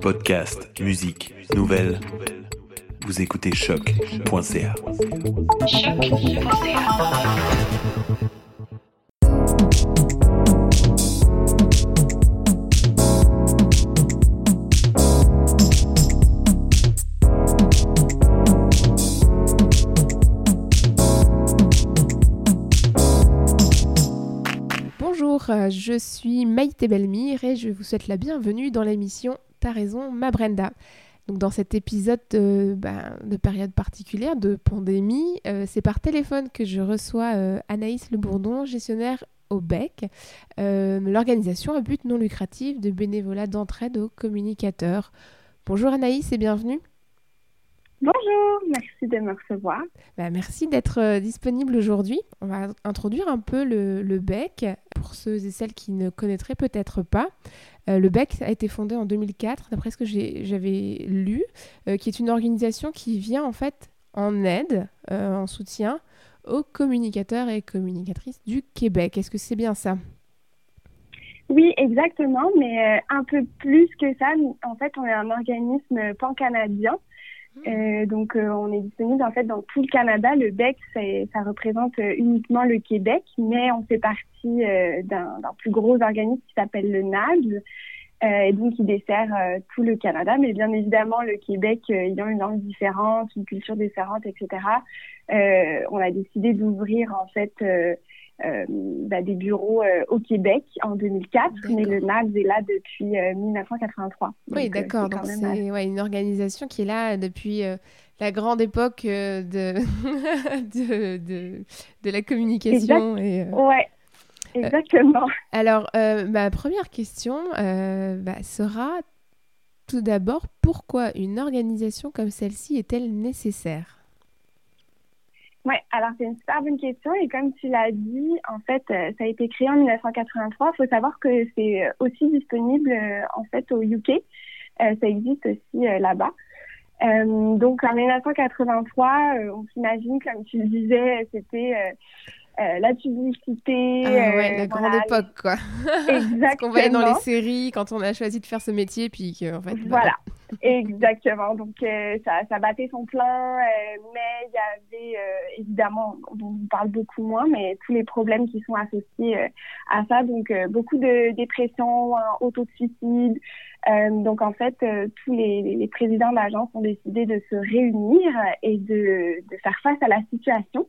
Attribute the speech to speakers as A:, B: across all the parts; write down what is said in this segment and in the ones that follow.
A: Podcast, musique, nouvelles. Vous écoutez choc.ca.
B: Bonjour, euh, je suis Maïté Belmire et je vous souhaite la bienvenue dans l'émission T'as raison, ma Brenda. Donc dans cet épisode de, de période particulière, de pandémie, euh, c'est par téléphone que je reçois euh, Anaïs Le Bourdon, gestionnaire au BEC, euh, l'organisation à but non lucratif de bénévolat d'entraide aux communicateurs. Bonjour Anaïs et bienvenue.
C: Bonjour, merci de me recevoir.
B: Bah, merci d'être disponible aujourd'hui. On va introduire un peu le, le BEC pour ceux et celles qui ne connaîtraient peut-être pas. Euh, le BEC a été fondé en 2004, d'après ce que j'avais lu, euh, qui est une organisation qui vient en fait en aide, euh, en soutien aux communicateurs et communicatrices du Québec. Est-ce que c'est bien ça?
C: Oui, exactement, mais un peu plus que ça. En fait, on est un organisme pan-canadien. Euh, donc, euh, on est disponible en fait dans tout le Canada. Le BEC, ça représente euh, uniquement le Québec, mais on fait partie d'un plus gros organisme qui s'appelle le. Euh, et donc, il dessert tout le Canada, mais bien évidemment, le Québec, ayant une langue différente, une culture différente, etc., on a décidé d'ouvrir en fait euh, bah, des bureaux euh, au Québec en 2004, mais le NABS est là depuis euh, 1983.
B: Oui,
C: Donc, euh,
B: d'accord.
C: c'est
B: Donc
C: même
B: c'est ouais, une organisation qui est là depuis la grande époque de, de, de, de la communication. Et, euh,
C: Ouais, exactement.
B: Alors, ma première question bah, sera tout d'abord, pourquoi une organisation comme celle-ci est-elle nécessaire?
C: Ouais, alors c'est une super bonne question et comme tu l'as dit, en fait, euh, ça a été créé en 1983. Il faut savoir que c'est euh, aussi disponible euh, en fait au UK. Ça existe aussi là-bas. Euh, donc en 1983, euh, on s'imagine, comme tu le disais, c'était euh, euh, la publicité.
B: Ah ouais,
C: euh,
B: la
C: voilà,
B: grande époque, quoi.
C: Exactement.
B: Ce qu'on voyait dans les séries quand on a choisi de faire ce métier, puis que, en fait, bah,
C: Voilà, exactement. Donc, euh, ça, ça battait son plein, euh, mais il y avait euh, évidemment, on parle beaucoup moins, mais tous les problèmes qui sont associés à ça. Donc, euh, beaucoup de dépression, un auto de suicide. Euh, donc, en fait, euh, tous les, les présidents d'agence ont décidé de se réunir et de, de faire face à la situation.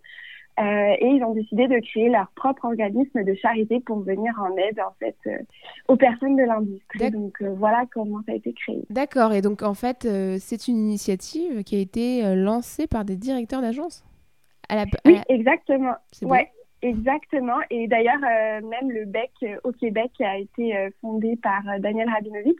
C: Euh, et ils ont décidé de créer leur propre organisme de charité pour venir en aide en fait euh, aux personnes de l'industrie. Donc euh, voilà comment ça a été créé.
B: D'accord, et donc en fait, c'est une initiative qui a été lancée par des directeurs d'agence la...
C: Oui,
B: la-
C: exactement.
B: Bon.
C: Ouais, exactement. Et d'ailleurs, même le BEC au Québec a été fondé par Daniel Rabinovitch,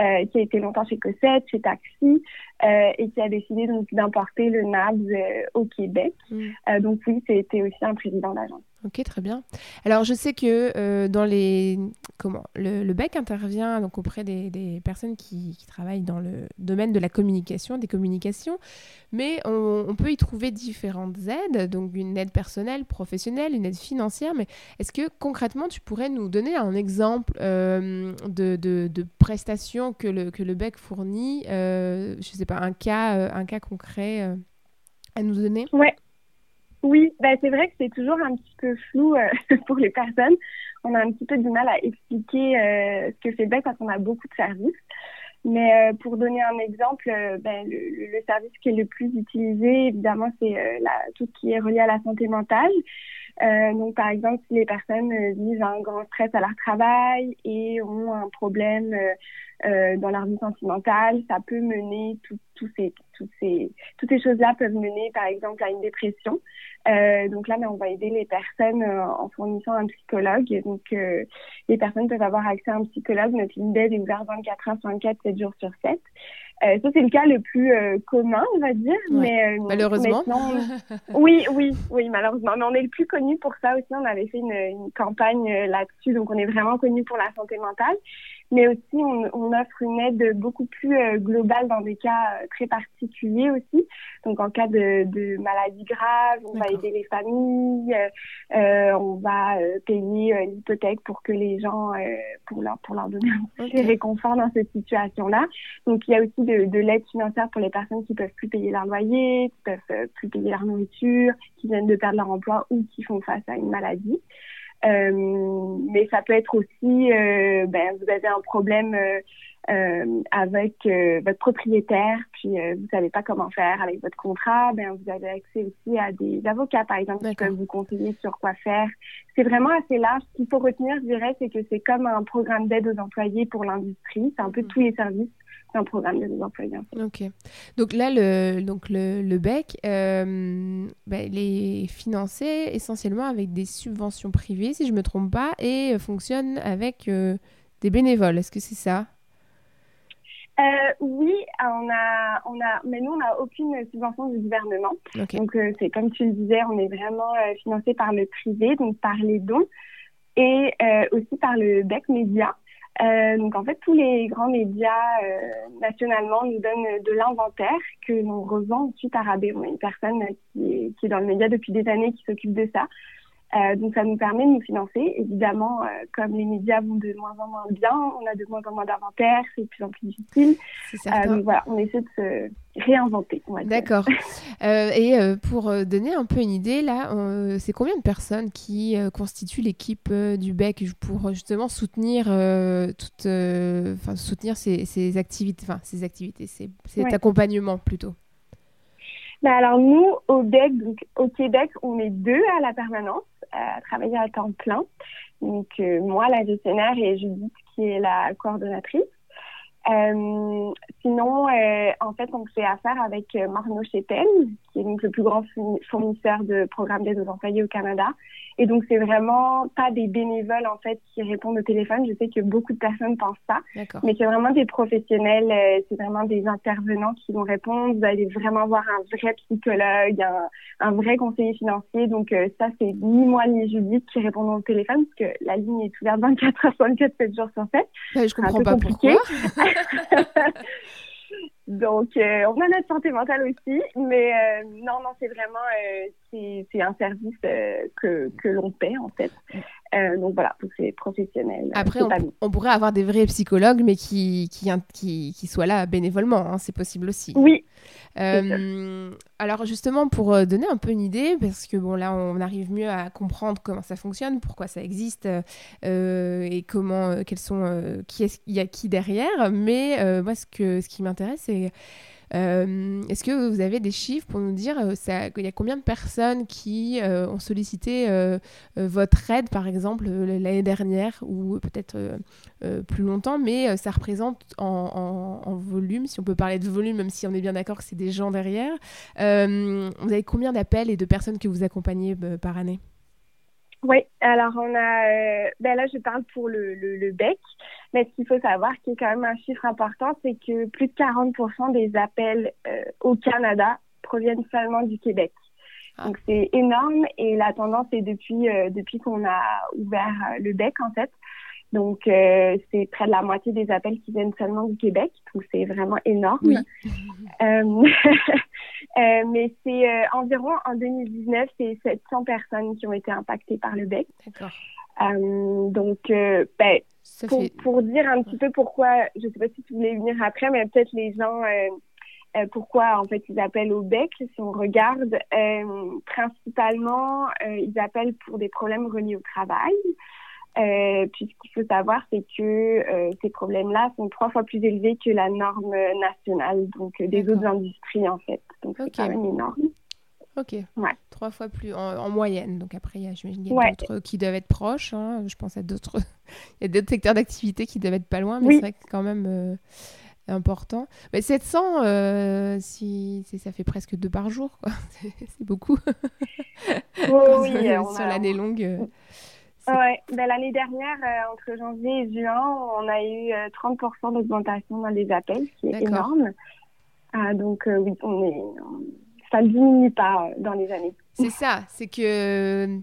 C: euh, qui a été longtemps chez Cossette, chez Taxi, euh, et qui a décidé donc d'importer le NABS euh, au Québec.
B: Mm.
C: Euh, donc oui, c'était aussi un président d'agence.
B: Ok, très bien. Alors, je sais que euh, dans les comment le, BEC intervient donc auprès des, personnes qui, travaillent dans le domaine de la communication, des communications, mais on, peut y trouver différentes aides, donc une aide personnelle, professionnelle, une aide financière. Mais est-ce que concrètement, tu pourrais nous donner un exemple euh, de, prestations que le que le BEC fournit euh, Je sais pas, un cas, un cas concret à nous donner?
C: Ouais. Oui, ben c'est vrai que c'est toujours un petit peu flou euh, pour les personnes. On a un petit peu du mal à expliquer euh, ce que fait BEC parce qu'on a beaucoup de services. Mais euh, pour donner un exemple, euh, ben, le, le- service qui est le plus utilisé, évidemment, c'est euh, tout ce qui est relié à la santé mentale. Euh, donc, par exemple, si les personnes vivent un grand stress à leur travail et ont un problème euh, dans leur vie sentimentale, ça peut mener tout- tous ces, toutes ces, toutes ces choses-là peuvent mener, par exemple, à une dépression. Euh, donc là, ben, on va aider les personnes euh, en fournissant un psychologue. Et donc, euh, les personnes peuvent avoir accès à un psychologue. Notre ligne d'aide est ouverte 24 heures sur 24, 7 jours sur 7. Euh, ça, c'est le cas le plus euh, commun, on va dire.
B: Ouais.
C: Mais, euh,
B: Malheureusement.
C: maintenant, oui, oui, oui, malheureusement. Mais on est le plus connu pour ça aussi. On avait fait une, une campagne euh, là-dessus, donc on est vraiment connu pour la santé mentale. Mais aussi on, on offre une aide beaucoup plus euh, globale dans des cas euh, très particuliers aussi. Donc en cas de, de maladie grave, on va aider les familles, euh, on va payer l'hypothèque pour que les gens, pour leur pour leur donner un petit réconfort dans cette situation-là. Donc il y a aussi de, de l'aide financière pour les personnes qui peuvent plus payer leur loyer, qui peuvent plus payer leur nourriture, qui viennent de perdre leur emploi ou qui font face à une maladie. Euh, mais ça peut être aussi, euh, ben, vous avez un problème euh, euh avec votre propriétaire, puis vous savez pas comment faire avec votre contrat, ben vous avez accès aussi à des avocats, par exemple, qui peuvent vous conseiller sur quoi faire. C'est vraiment assez large. Ce qu'il faut retenir, je dirais, c'est que c'est comme un programme d'aide aux employés pour l'industrie. C'est un peu mm. tous les services un programme de employés.
B: Ok. Donc là, le, donc le, le BEC, euh, ben, il est financé essentiellement avec des subventions privées, si je ne me trompe pas, et fonctionne avec euh, des bénévoles. Est-ce que c'est ça?
C: Euh, oui, on a, on a, mais nous, on n'a aucune subvention du gouvernement. Donc, c'est comme tu le disais, on est vraiment financé par le privé, donc par les dons, et aussi par le BEC Média. Euh, donc en fait, tous les grands médias euh, nationalement nous donnent de l'inventaire que l'on revend ensuite à rabais. On a une personne qui est, qui est dans le média depuis des années qui s'occupe de ça. Euh, donc ça nous permet de nous financer. Évidemment, euh, comme les médias vont de moins en moins bien, on a de moins en moins d'inventaire, c'est de plus en plus difficile. Euh, donc voilà, on essaie de se réinventer.
B: D'accord. et pour donner un peu une idée, là, c'est combien de personnes qui constituent l'équipe du BEC pour justement soutenir toute, soutenir ces, ces activités, enfin ces activités, ces, cet accompagnement plutôt?
C: Ben alors nous, au BEC, au Québec, on est deux à la permanence à travailler à temps plein. Donc euh, moi, la gestionnaire et Judith qui est la coordonnatrice. Euh, sinon, euh, en fait, on fait affaire avec Marno Chepel, qui est donc le plus grand fournisseur de programmes d'aide aux employés au Canada. Et donc, c'est vraiment pas des bénévoles, en fait, qui répondent au téléphone. Je sais que beaucoup de personnes pensent ça. Mais c'est vraiment des professionnels, euh, c'est vraiment des intervenants qui vont répondre. Vous allez vraiment voir un vrai psychologue, un, un vrai conseiller financier. Donc, euh, ça, c'est ni moi ni Judith qui répondons au téléphone, parce que la ligne est ouverte 24 heures sur 24, 7 jours sur 7.
B: je comprends pas compliqué. pourquoi.
C: Donc, euh, on a notre santé mentale aussi, mais euh, non, non, c'est vraiment euh, c'est un service que, que l'on paie en fait. Donc voilà, pour ces professionnels.
B: Après, on, pourrait avoir des vrais psychologues, mais qui, qui, qui, qui soient là bénévolement, hein, c'est possible aussi.
C: Oui,
B: euh, alors justement, pour euh, donner un peu une idée, parce que bon là, on arrive mieux à comprendre comment ça fonctionne, pourquoi ça existe euh, et comment, quels sont, qui est il y a qui derrière. Mais moi, ce que ce qui m'intéresse, c'est euh, est-ce que vous avez des chiffres pour nous dire euh, il y a combien de personnes qui euh, ont sollicité votre aide, par exemple, l'année dernière ou peut-être plus longtemps, mais ça représente en, volume, si on peut parler de volume, même si on est bien d'accord que c'est des gens derrière. vous avez combien d'appels et de personnes que vous accompagnez par année?
C: Oui, alors on a, euh, ben là je parle pour le, le, le bec, mais ce qu'il faut savoir, qui est quand même un chiffre important, c'est que plus de 40% des appels euh, au Canada proviennent seulement du Québec. Ah. Donc c'est énorme et la tendance est depuis euh, depuis qu'on a ouvert le bec en fait. Donc, euh, c'est près de la moitié des appels qui viennent seulement du Québec. Donc, c'est vraiment énorme. Euh, euh, mais c'est euh, environ en 2019, c'est 700 personnes qui ont été impactées par le bec. D'accord. Euh, donc, ben, pour, pour, dire un petit peu pourquoi, je ne sais pas si tu voulais venir après, mais peut-être les gens, pourquoi en fait ils appellent au bec, si on regarde, principalement, ils appellent pour des problèmes reliés au travail. Euh, puis ce qu'il faut savoir, c'est que euh, ces problèmes-là sont trois fois plus élevés que la norme nationale, donc euh, des autres industries en fait. Donc c'est quand même énorme.
B: Ok. Ouais. Trois fois plus en, moyenne. Donc après, il y a, a d'autres qui doivent être proches. Hein. Je pense à d'autres. il y a d'autres secteurs d'activité qui doivent être pas loin, mais c'est vrai que quand même euh, important. Mais 700, si, ça fait presque deux par jour, quoi. c'est beaucoup.
C: Oh, oui,
B: sur l'année longue.
C: Ouais, ben, l'année dernière, euh, entre janvier et juin, on a eu 30% euh, d'augmentation dans les appels, ce qui est énorme. Ah, donc euh, oui, on est, ça ne diminue pas dans les années.
B: C'est ça, c'est que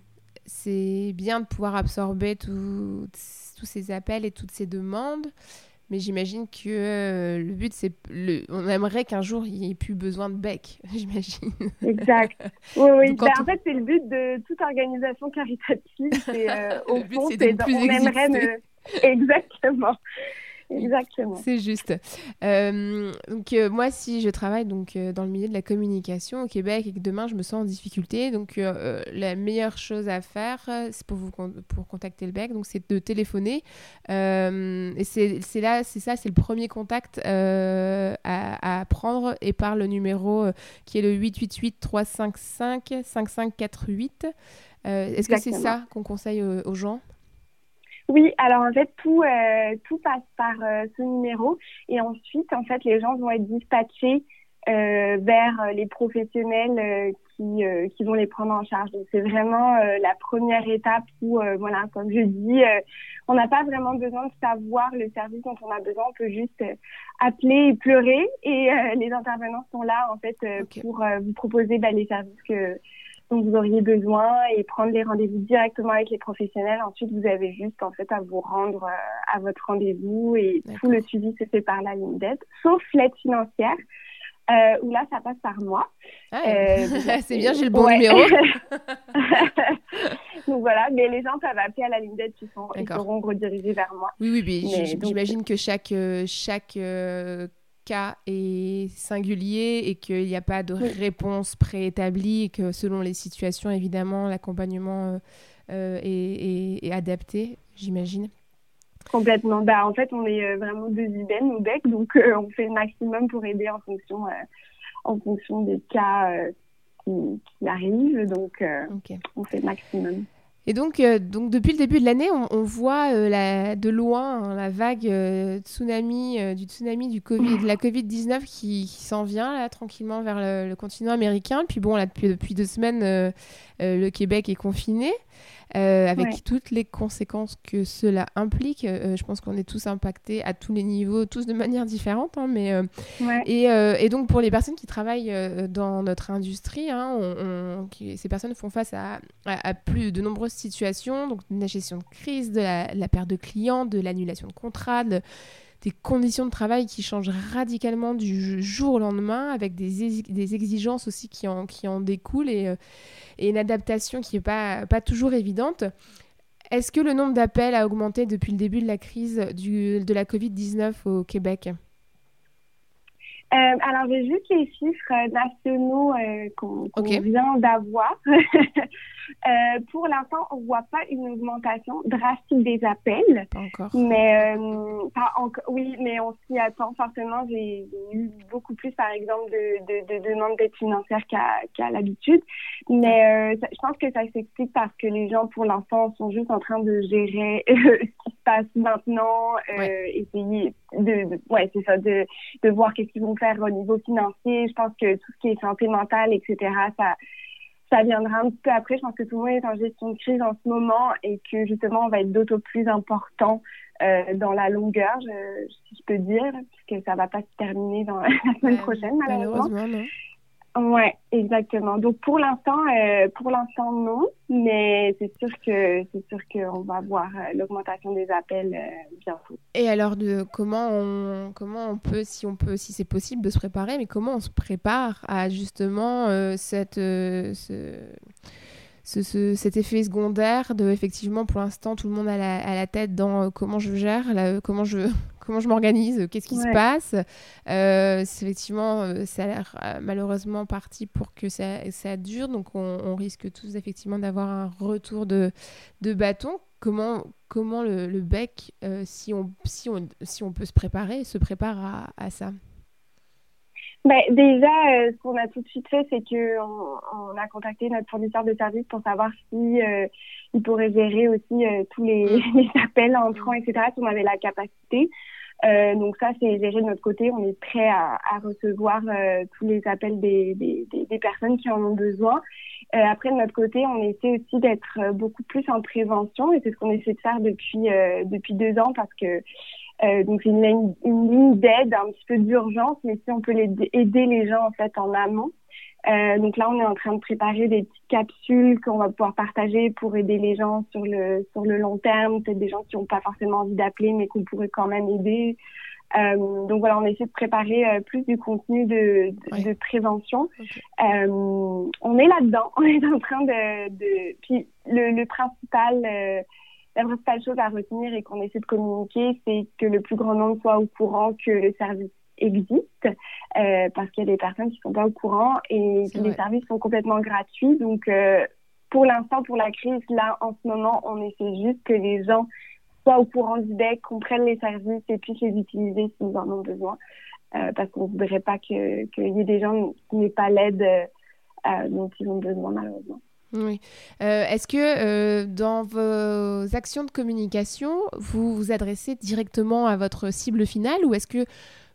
B: c'est bien de pouvoir absorber tout, tous ces appels et toutes ces demandes. Mais j'imagine que euh, le but, c'est. Le... On aimerait qu'un jour, il n'y ait plus besoin de bec, j'imagine.
C: Exact. Oui, oui. Ben, En fait, c'est le but de toute organisation caritative. Euh, au fond, c'est de plus on aimerait Exactement. Exactement.
B: C'est juste. Euh, donc euh, moi, si je travaille donc euh, dans le milieu de la communication au Québec et que demain je me sens en difficulté, donc la meilleure chose à faire, c'est pour vous pour contacter le BEC, donc c'est de téléphoner. et c'est là, c'est ça, c'est le premier contact à, à, prendre et par le numéro qui est le 888 355 5548. Est-ce que c'est ça qu'on conseille aux gens?
C: Oui, alors en fait tout euh, tout passe par euh, ce numéro. Et ensuite en fait les gens vont être dispatchés euh, vers les professionnels qui qui vont les prendre en charge. Donc c'est vraiment la première étape où voilà comme je dis on n'a pas vraiment besoin de savoir le service dont on a besoin, on peut juste appeler et pleurer. Et les intervenants sont là en fait pour vous proposer bah, les services que dont vous auriez besoin et prendre les rendez-vous directement avec les professionnels. Ensuite, vous avez juste en fait à vous rendre euh, à votre rendez-vous et tout le suivi se fait par la ligne d'aide, sauf l'aide financière. Euh, où là, ça passe par moi.
B: Ah, euh, c'est bien, j'ai le bon numéro.
C: donc voilà, mais les gens peuvent appeler à la ligne d'aide, ils, seront redirigés vers moi.
B: Oui, oui, mais, j'imagine que chaque, chaque cas est singulier et qu'il n'y a pas de réponse préétablie et que selon les situations, évidemment, l'accompagnement euh, euh, est, adapté, j'imagine.
C: Complètement. Bah, en fait, on est euh, vraiment deux ibènes au bec, donc on fait le maximum pour aider en fonction, en fonction des cas qui, arrivent. Donc, on fait le maximum.
B: Et donc, euh, donc depuis le début de l'année, on, voit euh, de loin hein, la vague euh, tsunami, du tsunami du COVID, de la Covid-19 qui, s'en vient là, tranquillement vers le, continent américain. Puis bon, là, depuis, depuis deux semaines, le Québec est confiné. Euh, avec toutes les conséquences que cela implique. Euh, je pense qu'on est tous impactés à tous les niveaux, tous de manière différente. Hein, mais, euh, et, et, donc pour les personnes qui travaillent dans notre industrie, hein, on, ces personnes font face à, à, plus de nombreuses situations, donc de la gestion de crise, de la, perte de clients, de l'annulation de contrats, des conditions de travail qui changent radicalement du jour au lendemain, avec des, des exigences aussi qui en, qui en découlent et, et une adaptation qui n'est pas, pas toujours évidente. Est-ce que le nombre d'appels a augmenté depuis le début de la crise du, de la Covid-19 au Québec?
C: Euh, alors, j'ai juste les chiffres nationaux euh, qu'on vient d'avoir. Euh, pour l'instant, on voit pas une augmentation drastique des appels.
B: Pas encore.
C: Mais euh, pas encore. Oui, mais on s'y attend fortement. J'ai eu beaucoup plus, par exemple, de, de, de demandes d'aide financière qu'à l'habitude. Mais euh, je pense que ça s'explique parce que les gens, pour l'instant, sont juste en train de gérer ce qui se passe maintenant, essayer de, ouais, c'est ça, de, de voir qu'est-ce qu'ils vont faire au niveau financier. Je pense que tout ce qui est santé mentale, etc., ça ça viendra un peu après. Je pense que tout le monde est en gestion de crise en ce moment et que justement, on va être d'autant plus important euh, dans la longueur, je, si je peux dire, puisque ça va pas se terminer dans la semaine prochaine, malheureusement. Ouais, exactement. Donc pour l'instant, euh, pour l'instant non, mais c'est sûr que c'est sûr qu'on va voir euh, l'augmentation des appels euh, bientôt.
B: Et alors de comment on comment on peut si on peut si c'est possible de se préparer, mais comment on se prépare à justement cette ce, ce, cet effet secondaire de effectivement pour l'instant tout le monde a la, la tête dans comment je gère, comment je comment je m'organise, qu'est-ce qui se passe. Euh, effectivement, euh, ça a l'air euh, malheureusement parti pour que ça, ça dure, donc on, risque tous effectivement d'avoir un retour de, de bâton. Comment, comment le, bec, si, on, si, on, si on peut se préparer, se prépare à, à ça?
C: Ben, déjà, ce qu'on a tout de suite fait, c'est qu'on on a contacté notre fournisseur de services pour savoir si il pourrait gérer aussi tous les, mmh. les, appels entrants, etc., si on avait la capacité. Euh, donc ça, c'est géré de notre côté. On est prêt à, à recevoir euh, tous les appels des, des, des, personnes qui en ont besoin. Euh, après, de notre côté, on essaie aussi d'être euh, beaucoup plus en prévention et c'est ce qu'on essaie de faire depuis euh, depuis deux ans parce que donc c'est une, une, ligne d'aide un petit peu d'urgence, mais si on peut aider les gens en fait en amont, Euh, donc là, on est en train de préparer des petites capsules qu'on va pouvoir partager pour aider les gens sur le sur le long terme, peut-être des gens qui n'ont pas forcément envie d'appeler, mais qu'on pourrait quand même aider. Euh, donc voilà, on essaie de préparer euh, plus du contenu de, de, prévention. On est là-dedans, on est en train de... de... Puis le, le principal, la principale chose à retenir et qu'on essaie de communiquer, c'est que le plus grand nombre soit au courant que le service existe, euh, parce qu'il y a des personnes qui sont pas au courant et les services sont complètement gratuits. Donc pour l'instant, pour la crise, là, en ce moment, on essaie juste que les gens soit au courant du bec, comprennent les services et puissent les utiliser s'ils en ont besoin. Euh, parce qu'on ne voudrait pas qu'il y ait des gens qui n'aient pas l'aide euh, dont ils ont besoin malheureusement.
B: Oui. Euh, est-ce que dans vos actions de communication, vous vous adressez directement à votre cible finale ou est-ce que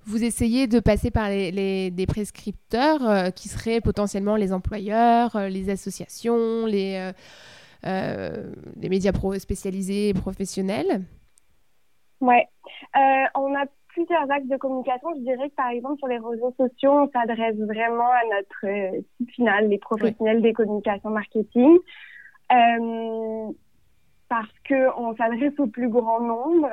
B: vous essayez de passer par les, des prescripteurs qui seraient potentiellement les employeurs, les associations, les euh, des médias pro spécialisés professionnels?
C: Ouais, euh, on a plusieurs axes de communication. Je dirais que par exemple sur les réseaux sociaux, on s'adresse vraiment à notre euh, site final, les professionnels des communications marketing, euh, parce que on s'adresse au plus grand nombre.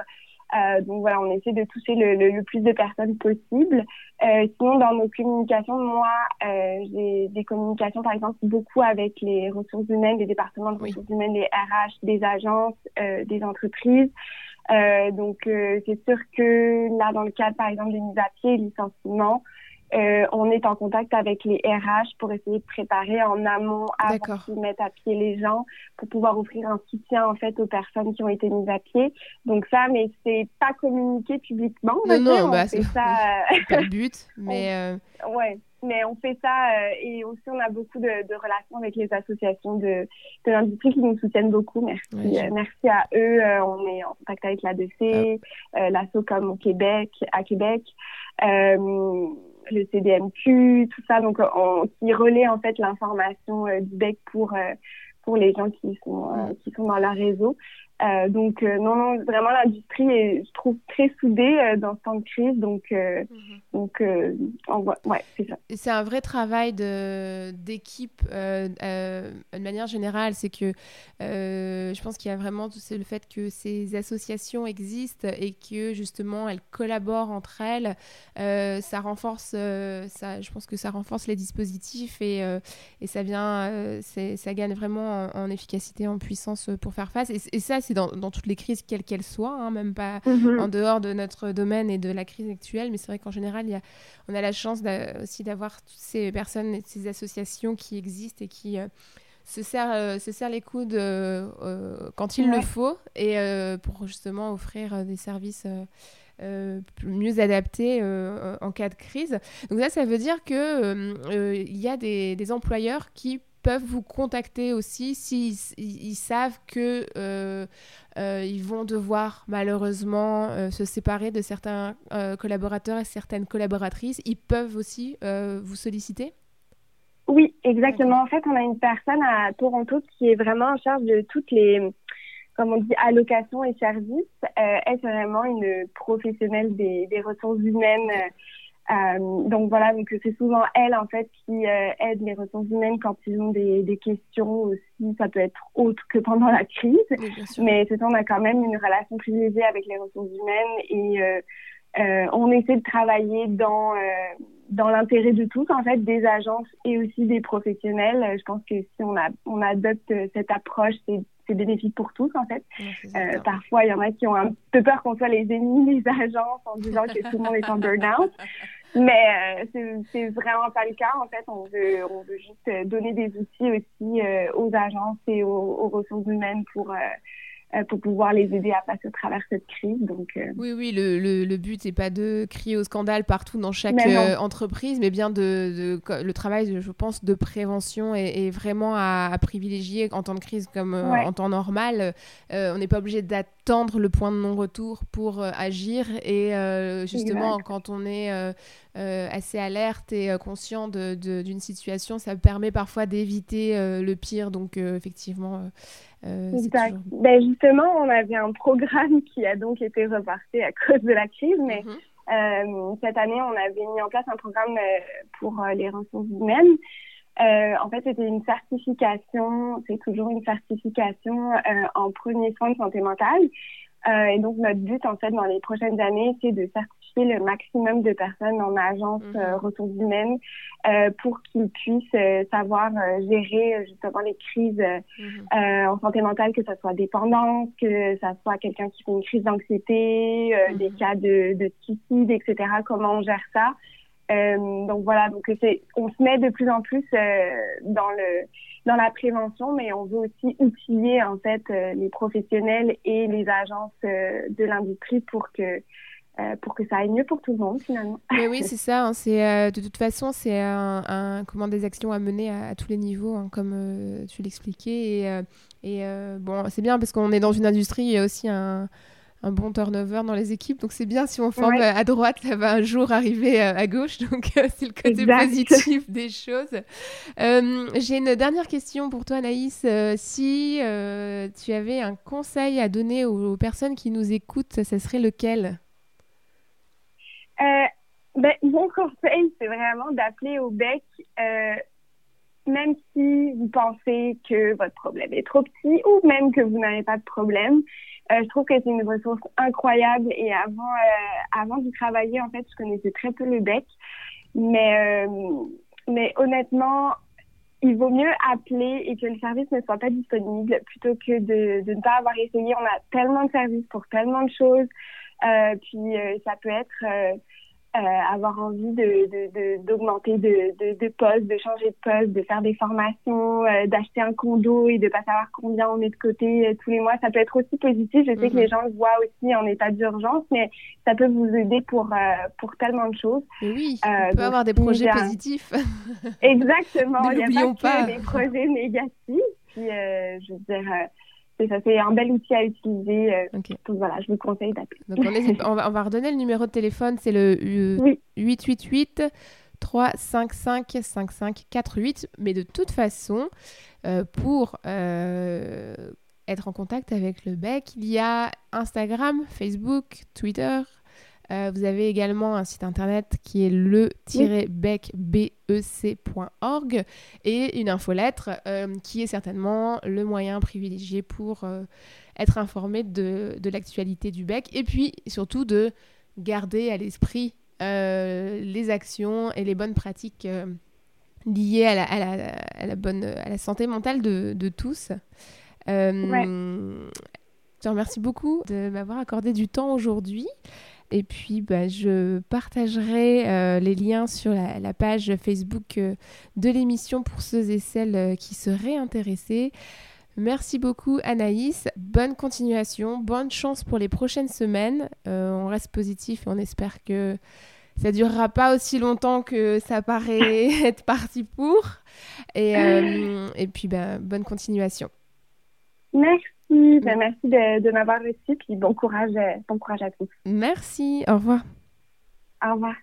C: Euh, donc voilà, on essaie de toucher le, le, plus de personnes possible. Euh, sinon, dans nos communications, moi, euh, j'ai des communications, par exemple, beaucoup avec les ressources humaines, les départements de ressources humaines, les RH, des agences, euh, des entreprises. Euh, donc, c'est sûr que là, dans le cadre, par exemple, des mises à pied, licenciements, euh, on est en contact avec les RH pour essayer de préparer en amont avant qu'ils mettent à pied les gens pour pouvoir offrir un soutien en fait aux personnes qui ont été mises à pied. Donc ça, mais c'est pas communiqué publiquement.
B: Non, non, bah, c'est ça. pas le but, mais
C: euh... ouais. Mais on fait ça euh, et aussi on a beaucoup de, de, relations avec les associations de, de l'industrie qui nous soutiennent beaucoup. Merci, euh, merci à eux. Euh, on est en contact avec l'ADC, ah. l'ASSO comme au Québec, à Québec le CDMQ, tout ça, donc on, qui relaie en fait l'information euh, du BEC pour euh, pour les gens qui sont euh, qui sont dans leur réseau. Euh, donc euh, non, non, vraiment l'industrie est, je trouve, très soudée euh, dans ce temps de crise. Donc, -hmm. donc on voit, ouais, c'est ça.
B: C'est un vrai travail de d'équipe de manière générale. C'est que je pense qu'il y a vraiment c'est le fait que ces associations existent et que justement elles collaborent entre elles. ça renforce, ça, je pense que ça renforce les dispositifs et, et ça vient, ça gagne vraiment en, en, efficacité, en puissance pour faire face. Et, et ça, c'est dans, dans, toutes les crises, quelles qu'elles soient, hein, même pas mhm. en dehors de notre domaine et de la crise actuelle. Mais c'est vrai qu'en général, il y a, on a la chance aussi d'avoir toutes ces personnes et ces associations qui existent et qui euh, se, serrent, euh, se serrent les coudes euh, quand il le faut et pour justement offrir des services. mieux adaptés en cas de crise. Donc ça, ça veut dire que il y a des, des employeurs qui peuvent vous contacter aussi s'ils ils, savent que euh, euh, ils vont devoir malheureusement euh, se séparer de certains collaborateurs et certaines collaboratrices. Ils peuvent aussi vous solliciter?
C: Oui, exactement. En fait, on a une personne à Toronto qui est vraiment en charge de toutes les, comme on dit, allocations et services. elle est vraiment une professionnelle des ressources humaines. Euh, donc voilà, donc c'est souvent elle en fait qui euh, aide les ressources humaines quand ils ont des, des, questions aussi. Ça peut être autre que pendant la crise, mais c'est on a quand même une relation privilégiée avec les ressources humaines et euh, euh on essaie de travailler dans dans l'intérêt de tous en fait, des agences et aussi des professionnels. Je pense que si on a on adopte cette approche, c'est c'est bénéfique pour tous en fait. Euh, parfois, il y en a qui ont un peu peur qu'on soit les ennemis des agences en disant que tout le monde est en burn-out. Mais euh, c'est vraiment pas le cas. En fait, on veut, on veut juste donner des outils aussi euh, aux agences et aux, aux ressources humaines pour euh, pour pouvoir les aider à passer au travers cette crise. Donc, euh,
B: Oui, oui, le, le, le but n'est pas de crier au scandale partout dans chaque euh, entreprise, mais bien de, de, le travail, je pense, de prévention est, vraiment à, à, privilégier en temps de crise comme ouais. en temps normal. on n'est pas obligé d'attendre le point de non-retour pour agir et justement, exact. quand on est assez alerte et conscient d'une situation, ça permet parfois d'éviter le pire. Donc, effectivement,
C: euh, exact. Toujours... Ben justement, on avait un programme qui a donc été reparté à cause de la crise, mais mm -hmm. euh, cette année, on avait mis en place un programme euh, pour euh, les ressources humaines. en fait, c'était une certification, c'est toujours une certification en premier soin de santé mentale. Et donc, notre but, en fait, dans les prochaines années, c'est de certifier le maximum de personnes en agence euh, ressources humaines euh, pour qu'ils puissent euh, savoir gérer justement les crises mhm. en santé mentale, que ce soit dépendance, que ce soit quelqu'un qui fait une crise d'anxiété, des mhm. cas de, de suicide, etc. Comment on gère ça? Donc voilà, donc c'est, on se met de plus en plus dans le dans la prévention, mais on veut aussi outiller en fait les professionnels et les agences de l'industrie pour que euh, pour que ça aille mieux pour tout le monde finalement.
B: Mais oui, c'est ça. Hein, c'est euh, de toute façon, c'est un, comment des actions à mener à, tous les niveaux, hein, comme euh, tu l'expliquais. Et, et bon, c'est bien parce qu'on est dans une industrie, il y a aussi un, un bon turnover dans les équipes. Donc c'est bien si on forme à droite, ça va un jour arriver à, gauche. Donc c'est le côté positif des choses. J'ai une dernière question pour toi, Anaïs. si tu avais un conseil à donner aux, aux personnes qui nous écoutent, ça serait lequel?
C: Euh, ben, mon conseil, c'est vraiment d'appeler au bec, euh, même si vous pensez que votre problème est trop petit ou même que vous n'avez pas de problème. Euh, je trouve que c'est une ressource incroyable et avant, euh, avant d'y travailler, en fait, je connaissais très peu le bec. Mais, euh, mais honnêtement, il vaut mieux appeler et que le service ne soit pas disponible plutôt que de, de ne pas avoir essayé. On a tellement de services pour tellement de choses. Euh, puis ça peut être euh, avoir envie de d'augmenter de, de, de, poste, de changer de poste, de faire des formations, euh, d'acheter un condo et de pas savoir combien on met de côté euh, tous les mois, ça peut être aussi positif. Je sais que mhm. les gens le voient aussi en état d'urgence, mais ça peut vous aider pour pour tellement de choses.
B: oui, on peut avoir des projets positifs.
C: Exactement, il n'y a pas, que des projets négatifs. Puis je veux dire ça, c'est un bel outil à utiliser. Euh, donc voilà, je vous conseille d'appeler.
B: on, va, on va redonner le numéro de téléphone, c'est le 888 355 5548. Mais de toute façon, euh, pour euh, être en contact avec le BEC, il y a Instagram, Facebook, Twitter, euh, vous avez également un site internet qui est le-bec.org et une infolettre euh, qui est certainement le moyen privilégié pour euh, être informé de, l'actualité du bec et puis surtout de garder à l'esprit les actions et les bonnes pratiques liées à la, bonne, à la santé mentale de, tous. Je te remercie beaucoup de m'avoir accordé du temps aujourd'hui. Et puis, bah, je partagerai euh, les liens sur la, page Facebook euh, de l'émission pour ceux et celles euh, qui seraient intéressés. Merci beaucoup Anaïs, bonne continuation, bonne chance pour les prochaines semaines. on reste positif et on espère que ça durera pas aussi longtemps que ça paraît être parti pour. Et, et puis bah, bonne continuation.
C: Merci. Ben, merci de, m'avoir reçu, puis bon courage, bon courage à tous.
B: Merci, au revoir.
C: Au revoir.